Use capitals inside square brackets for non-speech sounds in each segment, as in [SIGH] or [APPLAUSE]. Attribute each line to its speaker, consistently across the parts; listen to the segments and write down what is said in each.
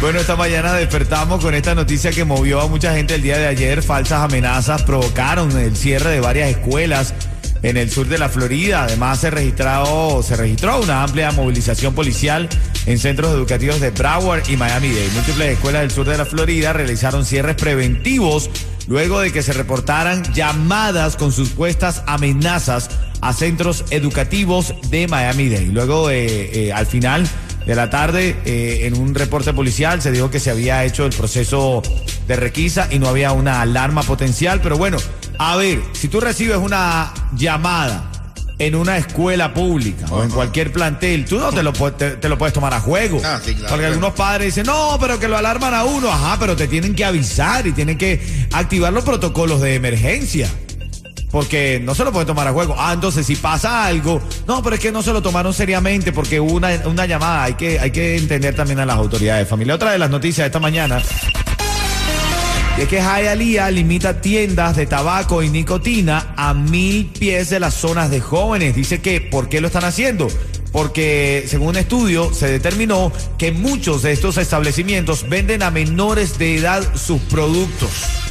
Speaker 1: Bueno, esta mañana despertamos con esta noticia que movió a mucha gente el día de ayer. Falsas amenazas provocaron el cierre de varias escuelas en el sur de la Florida. Además, se, registró, se registró una amplia movilización policial en centros educativos de Broward y Miami-Dade. Múltiples escuelas del sur de la Florida realizaron cierres preventivos luego de que se reportaran llamadas con supuestas amenazas a centros educativos de Miami-Dade. Luego, eh, al final de la tarde, eh, en un reporte policial se dijo que se había hecho el proceso de requisa y no había una alarma potencial. Pero bueno, a ver, si tú recibes una llamada en una escuela pública o en cualquier plantel, tú no te lo, te, te lo puedes tomar a juego.
Speaker 2: Ah, sí, claro.
Speaker 1: Porque algunos padres dicen, no, pero que lo alarman a uno. Ajá, pero te tienen que avisar y tienen que activar los protocolos de emergencia. Porque no se lo puede tomar a juego. Ah, entonces si pasa algo, no, pero es que no se lo tomaron seriamente porque hubo una, una llamada. Hay que, hay que entender también a las autoridades. Familia, otra de las noticias de esta mañana. y Es que Hialeah limita tiendas de tabaco y nicotina a mil pies de las zonas de jóvenes. Dice que, ¿por qué lo están haciendo? Porque según un estudio se determinó que muchos de estos establecimientos venden a menores de edad sus productos.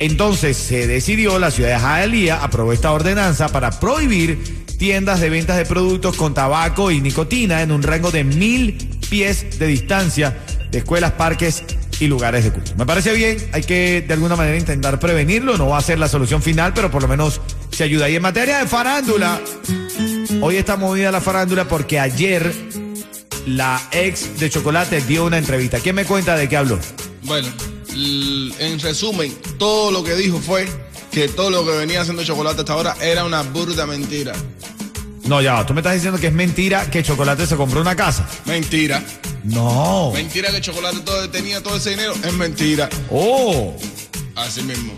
Speaker 1: Entonces se decidió, la ciudad de Hialeah aprobó esta ordenanza para prohibir tiendas de ventas de productos con tabaco y nicotina en un rango de mil pies de distancia de escuelas, parques y lugares de culto. Me parece bien, hay que de alguna manera intentar prevenirlo, no va a ser la solución final, pero por lo menos se ayuda. Y en materia de farándula, hoy está movida la farándula porque ayer la ex de Chocolate dio una entrevista. ¿Quién me cuenta de qué habló?
Speaker 3: Bueno, en resumen, todo lo que dijo fue que todo lo que venía haciendo Chocolate hasta ahora era una burda mentira.
Speaker 1: No, ya, tú me estás diciendo que es mentira que Chocolate se compró una casa.
Speaker 3: Mentira.
Speaker 1: No.
Speaker 3: Mentira que Chocolate todo, tenía todo ese dinero. Es mentira.
Speaker 1: Oh.
Speaker 3: Así mismo.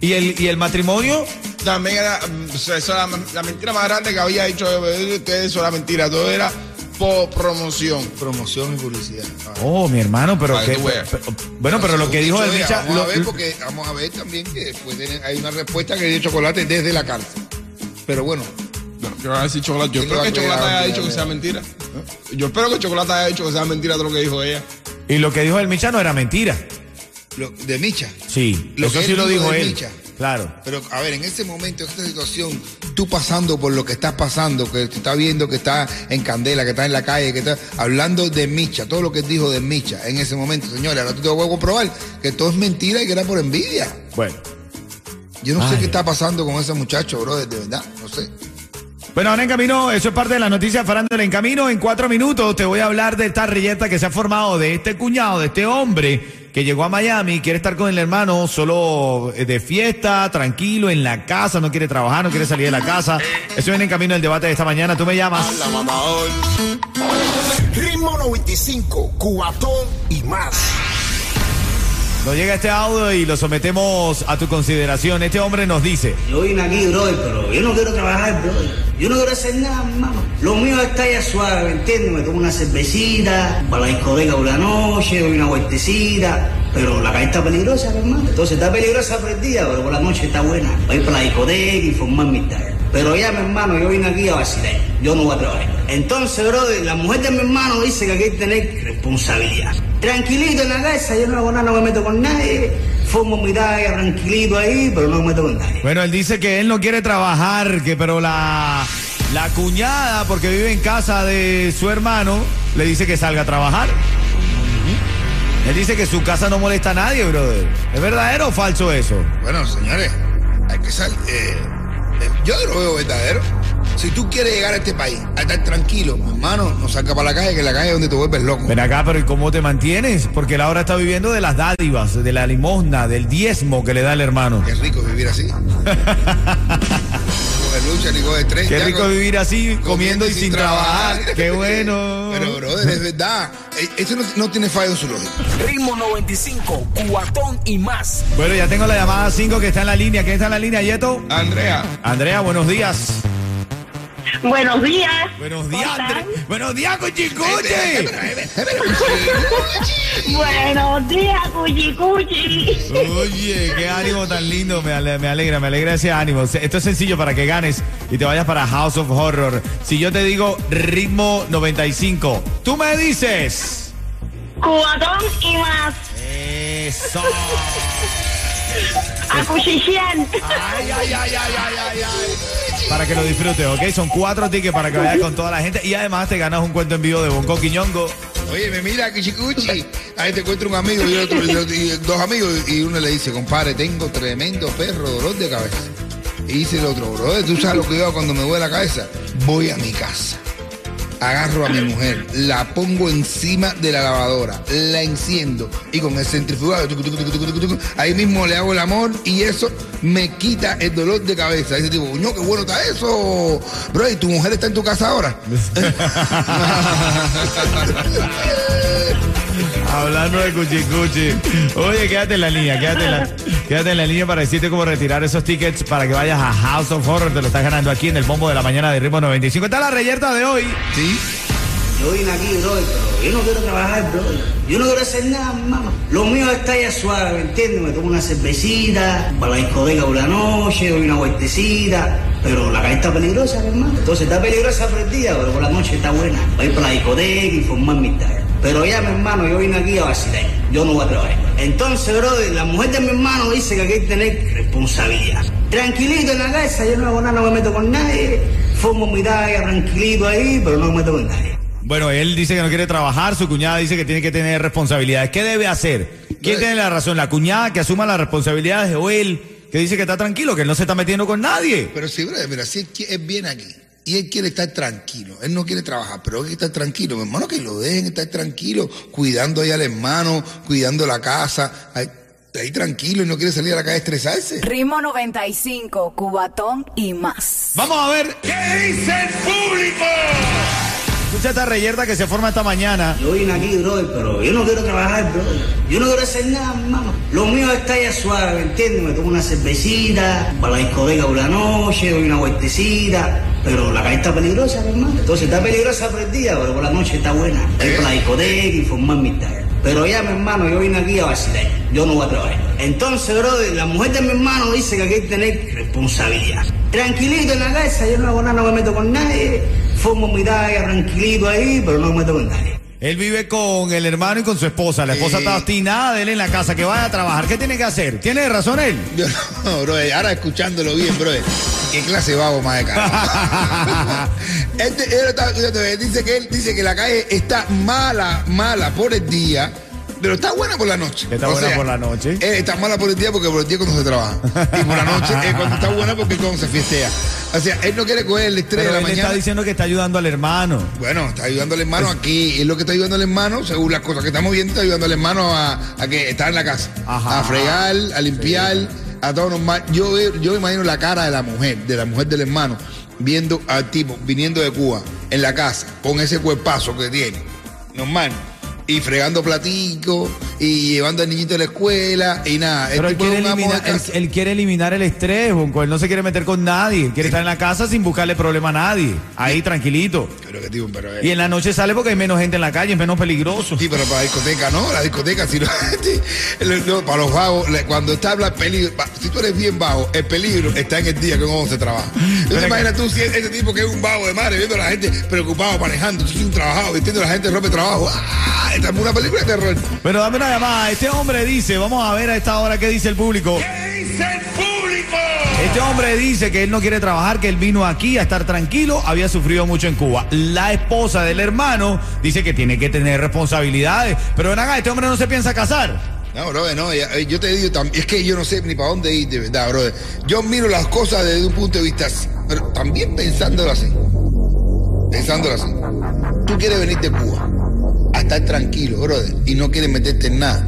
Speaker 1: ¿Y el, y el matrimonio?
Speaker 3: También era, mm, o sea, eso era la mentira más grande que había hecho eh, eso era mentira. Todo era promoción.
Speaker 2: Promoción y publicidad. Ah.
Speaker 1: Oh, mi hermano, pero que. bueno, pero lo que dijo el Micha.
Speaker 2: Vamos
Speaker 1: lo-
Speaker 2: a ver, porque vamos a ver también que hay una respuesta que dio chocolate desde la cárcel. Pero bueno,
Speaker 3: No, ¿Qué va a decir Chocolate? Yo espero que Chocolate haya dicho que sea mentira. Yo espero que Chocolate haya dicho que sea mentira todo lo que dijo ella.
Speaker 1: y lo que dijo el Micha no era mentira.
Speaker 2: lo, de Micha.
Speaker 1: Sí,
Speaker 2: Lo
Speaker 1: eso
Speaker 2: que
Speaker 1: sí lo
Speaker 2: dijo de
Speaker 1: él. Claro.
Speaker 2: Pero a ver, en ese momento, en esta situación, tú pasando por lo que estás pasando, que te está viendo que está en candela, que está en la calle, que está hablando de Micha, todo lo que dijo de Micha en ese momento, señores, ahora tú te voy a comprobar que todo es mentira y que era por envidia.
Speaker 1: Bueno.
Speaker 2: Yo no sé qué está pasando con ese muchacho, brother, de verdad, no sé.
Speaker 1: Bueno, ahora en camino, eso es parte de la noticia Farándula en camino. En cuatro minutos te voy a hablar de esta reyeta que se ha formado de este cuñado, de este hombre que llegó a Miami, quiere estar con el hermano solo eh, de fiesta, tranquilo, en la casa, no quiere trabajar, no quiere salir de la casa. Eso viene en camino el debate de esta mañana. Tú me llamas.
Speaker 4: Ritmo 95, cuatón y más.
Speaker 1: Nos llega este audio y lo sometemos a tu consideración. Este hombre nos dice,
Speaker 5: Yo vine aquí, brother, pero yo no quiero trabajar, brother. Yo no quiero hacer nada, hermano. Lo mío está ya suave, ¿entiendes? Me tomo una cervecita, para la discoteca por la noche, doy una vueltecita. Pero la calle está peligrosa, hermano. Entonces está peligrosa por el día, pero por la noche está buena. Voy para la discoteca y formar mi tarea. Pero ya, mi hermano, yo vine aquí a vacilar. Yo no voy a trabajar. Entonces, brother, la mujer de mi hermano dice que hay que tener responsabilidad. Tranquilito en la casa, yo no hago nada, no me meto con nadie. Formo mi tarea tranquilito ahí, pero no me meto con nadie.
Speaker 1: bueno, él dice que él no quiere trabajar, que pero la, la cuñada, porque vive en casa de su hermano, le dice que salga a trabajar. Él dice que su casa no molesta a nadie, brother. ¿Es verdadero o falso eso?
Speaker 2: Bueno, señores, hay que salir. eh, eh, yo lo veo verdadero. Si tú quieres llegar a este país, a estar tranquilo, hermano, no salga para la calle, que la calle es donde te vuelves loco.
Speaker 1: Ven acá, pero ¿y cómo te mantienes? Porque él ahora está viviendo de las dádivas, de la limosna, del diezmo que le da el hermano.
Speaker 2: Qué rico vivir así. [LAUGHS] lucha, ni coge estrés.
Speaker 1: Qué
Speaker 2: Ya
Speaker 1: rico
Speaker 2: con-
Speaker 1: vivir así, comiendo y sin trabajar. [LAUGHS] Qué bueno.
Speaker 2: Pero, brother, es verdad. Eh, Eso no, no tiene fallo en su lógica.
Speaker 4: Ritmo 95, cuatón y más.
Speaker 1: Bueno, ya tengo la llamada 5 que está en la línea. ¿Quién está en la línea, Yeto?
Speaker 3: Andrea,
Speaker 1: Andrea, buenos días.
Speaker 6: Buenos días.
Speaker 1: Buenos días,
Speaker 6: ¿Cómo
Speaker 1: Andrea.
Speaker 6: están?
Speaker 1: Buenos días, Cuchicuchi.
Speaker 6: Buenos días, Cuchi Cuchi.
Speaker 1: Oye, qué ánimo tan lindo. Me ale- me alegra, me alegra ese ánimo. Se- Esto es sencillo para que ganes y te vayas para House of Horror. Si yo te digo ritmo 95, tú me dices.
Speaker 6: Cubatón y más.
Speaker 1: Eso.
Speaker 6: Acuchichén.
Speaker 1: Ay, ay, ay, ay, ay, ay, ay. Para que lo disfrutes, ¿ok? Son cuatro tickets para que vayas con toda la gente y además te ganas un cuento en vivo de Bonco Quiñongo.
Speaker 2: Oye, me mira, Kichikuchi. Ahí te encuentra un amigo y, otro, y dos amigos y uno le dice, compadre, tengo tremendo perro, dolor de cabeza. Y dice el otro, brother, ¿tú sabes lo que yo hago cuando me duele la cabeza? Voy a mi casa. Agarro a mi mujer, la pongo encima de la lavadora, la enciendo y con el centrifugado, tucu, tucu, tucu, tucu, tucu, ahí mismo le hago el amor y eso me quita el dolor de cabeza. Dice tipo, no, qué bueno está eso. Bro, ¿y tu mujer está en tu casa ahora? [LAUGHS] [LAUGHS]
Speaker 1: Hablando de cuchicuchi. Oye, quédate en la línea, quédate en la, quédate en la línea para decirte cómo retirar esos tickets para que vayas a House of Horror. Te lo estás ganando aquí en el bombo de la mañana de Ritmo 95. Está la reyerta de hoy.
Speaker 2: Sí.
Speaker 5: Yo vine aquí, brother, pero yo no quiero trabajar, brother. Yo no quiero hacer nada, mamá. Lo mío está ya suave, ¿me entiendes? Me tomo una cervecita, para la discoteca por la noche, doy una vueltecita. Pero la calle está peligrosa, mi hermano. Entonces está peligrosa por el día, pero por la noche está buena. Voy a ir para la discoteca y formar mi talla. Pero ya, mi hermano, yo vine aquí a vacilar. Yo no voy a trabajar. Entonces, brother, la mujer de mi hermano dice que aquí hay que tener responsabilidad. Tranquilito en la casa, yo no hago nada, no me meto con nadie. Formo mi talla tranquilito ahí, pero no me meto con nadie.
Speaker 1: Bueno, él dice que no quiere trabajar, su cuñada dice que tiene que tener responsabilidades. ¿Qué debe hacer? ¿Quién tiene la razón? ¿La cuñada que asuma las responsabilidades o él que dice que está tranquilo, que él no se está metiendo con nadie?
Speaker 2: Pero sí, brother, mira, si él viene aquí y él quiere estar tranquilo, él no quiere trabajar, pero él quiere estar tranquilo, mi hermano, que lo dejen estar tranquilo, cuidando ahí al hermano, cuidando la casa, ahí, ahí tranquilo y no quiere salir a la calle a estresarse.
Speaker 7: Ritmo 95, Cubatón y más.
Speaker 1: Vamos a ver qué dice el público. Escucha esta reyerta que se forma esta mañana.
Speaker 5: Yo vine aquí, brother, pero yo no quiero trabajar, brother. Yo no quiero hacer nada, mamá. Lo mío está ya suave, ¿me entiendes? Me tomo una cervecita, para la discoteca por la noche, doy una vueltecita. Pero la calle está peligrosa, mi hermano. Entonces está peligrosa por el día, pero por la noche está buena. Ir para la discoteca y formar mi talla. Pero ya, mi hermano, yo vine aquí a vacilar. Yo no voy a trabajar. Entonces, brother, la mujer de mi hermano dice que aquí hay que tener responsabilidad. Tranquilito en la casa, yo no hago nada, no me meto con nadie. Formo mi talla tranquilito ahí, pero no me meto con nadie.
Speaker 1: Él vive con el hermano y con su esposa. La esposa
Speaker 2: Sí.
Speaker 1: está obstinada de él en la casa, que vaya a trabajar. ¿Qué tiene que hacer? ¿Tiene razón él? [LAUGHS]
Speaker 2: Yo no, brother, ahora escuchándolo bien, brother, qué clase vago más de cara. [LAUGHS] este, él está- él dice que él dice que la calle está mala, mala por el día. Pero está buena por la noche.
Speaker 1: Está buena por la noche.
Speaker 2: eh, está mala por el día porque por el día es cuando se trabaja. [LAUGHS] Y por la noche es cuando está buena porque cuando se fiestea. O sea, él no quiere coger el estrés de
Speaker 1: él
Speaker 2: la
Speaker 1: está
Speaker 2: mañana.
Speaker 1: diciendo que está ayudando al hermano.
Speaker 2: Bueno, está ayudando al hermano aquí. Es lo que está ayudando al hermano, según las cosas que estamos viendo, está ayudando al hermano a, a que está en la casa.
Speaker 1: Ajá.
Speaker 2: A fregar, a limpiar, a todo normal. Yo, yo imagino la cara de la mujer, de la mujer del hermano, viendo al tipo viniendo de Cuba en la casa, con ese cuerpazo que tiene. Normal. Y fregando platicos, y llevando al niñito a la escuela, y nada.
Speaker 1: Pero
Speaker 2: el
Speaker 1: él quiere, eliminar, él,
Speaker 2: casa.
Speaker 1: él quiere eliminar el estrés, Bonco. Él no se quiere meter con nadie. Él quiere estar en la casa sin buscarle problema a nadie. Ahí, tranquilito.
Speaker 2: Pero que tipo, pero, eh,
Speaker 1: Y en la noche sale porque hay menos gente en la calle, es menos peligroso.
Speaker 2: Sí, pero para la discoteca no, la discoteca, si no, [LAUGHS] no, para los vagos, cuando está habla peligro, si tú eres bien vago, el peligro está en el día que uno se trabaja. [LAUGHS] Entonces imagina tú si es ese tipo que es un vago de madre, viendo a la gente preocupado manejando, un trabajado, vistiendo a la gente ropa de trabajo. ¡Ah! Esta es una película de terror.
Speaker 1: Pero dame una llamada. Este hombre dice, vamos a ver a esta hora qué dice el público. ¿Qué dice el público? Este hombre dice que él no quiere trabajar, que él vino aquí a estar tranquilo, había sufrido mucho en Cuba. La esposa del hermano dice que tiene que tener responsabilidades. Pero ven acá, este hombre no se piensa casar.
Speaker 2: No, brother, no, ya- eh, yo te digo, es que yo no sé ni para dónde ir, de verdad, brother. Yo miro las cosas desde un punto de vista así, pero también pensándolo así. Pensándolo así. Tú quieres venir de Cuba a estar tranquilo, brother, y no quieres meterte en nada.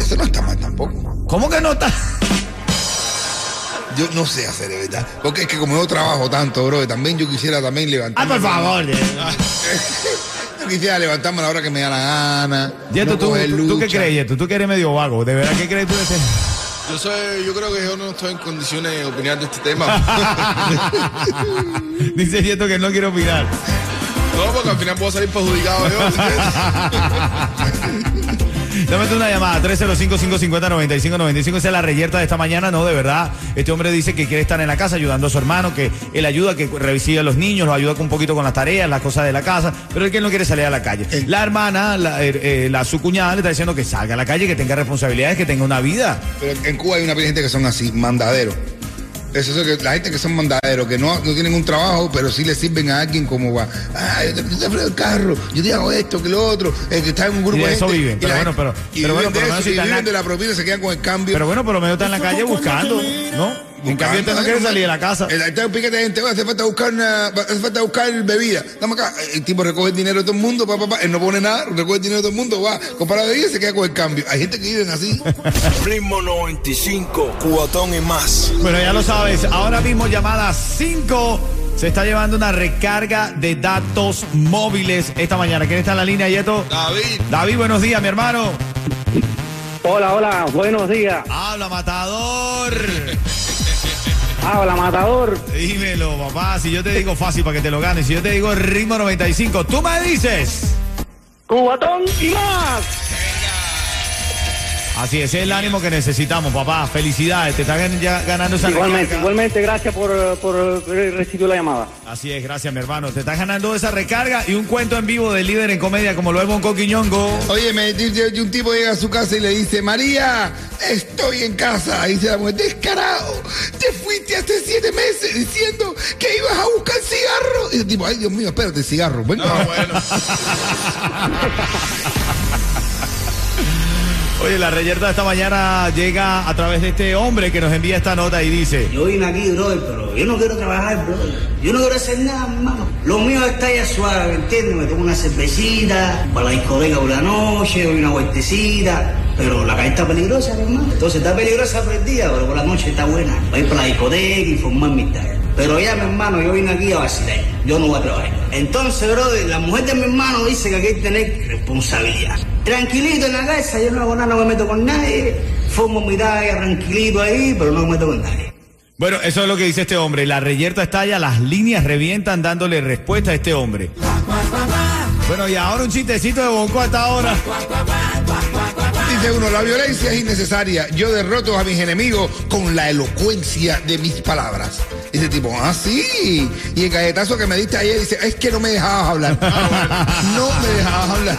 Speaker 2: Eso no está mal tampoco.
Speaker 1: ¿Cómo que no está?
Speaker 2: yo no sé hacer, de verdad. Porque es que como yo trabajo tanto, bro, también yo quisiera también
Speaker 1: Ah,
Speaker 2: levantarme.
Speaker 1: por favor. eh. [LAUGHS]
Speaker 2: Yo quisiera levantarme a la hora que me da la gana.
Speaker 1: Yeto,
Speaker 2: no
Speaker 1: tú,
Speaker 2: coger
Speaker 1: tú, tú qué crees, Yeto? Tú que eres medio vago. ¿De verdad qué crees tú de este?
Speaker 3: Yo soy, yo creo que yo no estoy en condiciones de opinar de este tema. [LAUGHS]
Speaker 1: Dice Yeto que no quiere opinar.
Speaker 3: No, porque al final puedo salir perjudicado yo. [LAUGHS]
Speaker 1: Dame una llamada, 305-550-9595. Esa es la reyerta de esta mañana. No, de verdad. Este hombre dice que quiere estar en la casa ayudando a su hermano, que él ayuda, que revise a los niños, los ayuda un poquito con las tareas, las cosas de la casa, pero él que él no quiere salir a la calle. La hermana, la, eh, eh, la su cuñada, le está diciendo que salga a la calle, que tenga responsabilidades, que tenga una vida.
Speaker 2: Pero en Cuba hay una gente que son así, mandaderos. Eso es que la gente que son mandaderos, que no, no tienen un trabajo, pero sí le sirven a alguien como va. Ah, yo te, yo te el carro, yo te hago esto, que lo otro, el que está en un grupo
Speaker 1: Y de eso
Speaker 2: gente.
Speaker 1: viven, pero bueno, pero-
Speaker 2: y
Speaker 1: pero bueno,
Speaker 2: viven
Speaker 1: por lo
Speaker 2: de
Speaker 1: menos
Speaker 2: eso,
Speaker 1: si
Speaker 2: y
Speaker 1: están
Speaker 2: viven
Speaker 1: la-
Speaker 2: de la propina, se quedan con el cambio.
Speaker 1: Pero bueno, por lo menos está en la calle buscando, ¿no? En cambio, usted no quiere salir de la casa.
Speaker 2: El, está un piquete de gente, "Oye, hace falta buscar una, hace falta buscar bebida. Dame acá. El tipo recoge el dinero de todo el mundo, pa, pa, pa. Él no pone nada, recoge el dinero de todo el mundo, va, compra la bebida y se queda con el cambio. Hay gente que viven así. [LAUGHS]
Speaker 4: Ritmo 95, cuatón y más.
Speaker 1: Bueno, ya lo sabes, ahora mismo llamada 5 se está llevando una recarga de datos móviles esta mañana. ¿Quién está en la línea, Yeto?
Speaker 3: David,
Speaker 1: David, buenos días, mi hermano.
Speaker 8: Hola, hola, buenos días.
Speaker 1: Habla, matador.
Speaker 8: Habla, matador.
Speaker 1: Dímelo, papá. Si yo te digo fácil para que te lo ganes, si yo te digo ritmo 95, tú me dices.
Speaker 8: Cubatón y más.
Speaker 1: Así es, ese es el ánimo que necesitamos, papá. Felicidades, te estás gan- ya ganando esa
Speaker 8: Igualmente,
Speaker 1: recarga.
Speaker 8: igualmente, gracias por, por recibir la llamada.
Speaker 1: Así es, gracias, mi hermano. Te estás ganando esa recarga y un cuento en vivo del líder en comedia como lo es Bonco Quiñongo.
Speaker 2: Oye, me dice un tipo llega a su casa y le dice, María, estoy en casa. Y dice la mujer, descarado, te fuiste hace siete meses diciendo que ibas a buscar cigarro. Y el tipo, ay, Dios mío, espérate, cigarro. Venga.
Speaker 3: ah, bueno. [LAUGHS]
Speaker 1: Oye, la reyerta de esta mañana llega a través de este hombre que nos envía esta nota y dice.
Speaker 5: Yo vine aquí, brother, pero yo no quiero trabajar, brother. Yo no quiero hacer nada, hermano. Lo mío está ya suave, ¿entiendes? Me tomo una cervecita, para la discoteca por la noche, doy una vueltecita. Pero la calle está peligrosa, mi hermano. Entonces está peligrosa por el día, pero por la noche está buena. Voy para la discoteca y formar mi talla. Pero ya, mi hermano, yo vine aquí a vacilar. Yo no voy a trabajar. Entonces, brother, la mujer de mi hermano dice que aquí hay que tener responsabilidad. Tranquilito en la casa, yo no hago nada, no me meto con nadie. Formo mi talla tranquilito ahí, pero no me meto con nadie.
Speaker 1: Bueno, eso es lo que dice este hombre. La reyerta estalla, las líneas revientan dándole respuesta a este hombre. Bueno, y ahora un chistecito de Bonco hasta ahora.
Speaker 2: Dice uno, la violencia es innecesaria. Yo derroto a mis enemigos con la elocuencia de mis palabras. Dice el tipo, ah, sí. Y el galletazo que me diste ayer dice, es que no me dejabas hablar. [LAUGHS] No me dejabas hablar.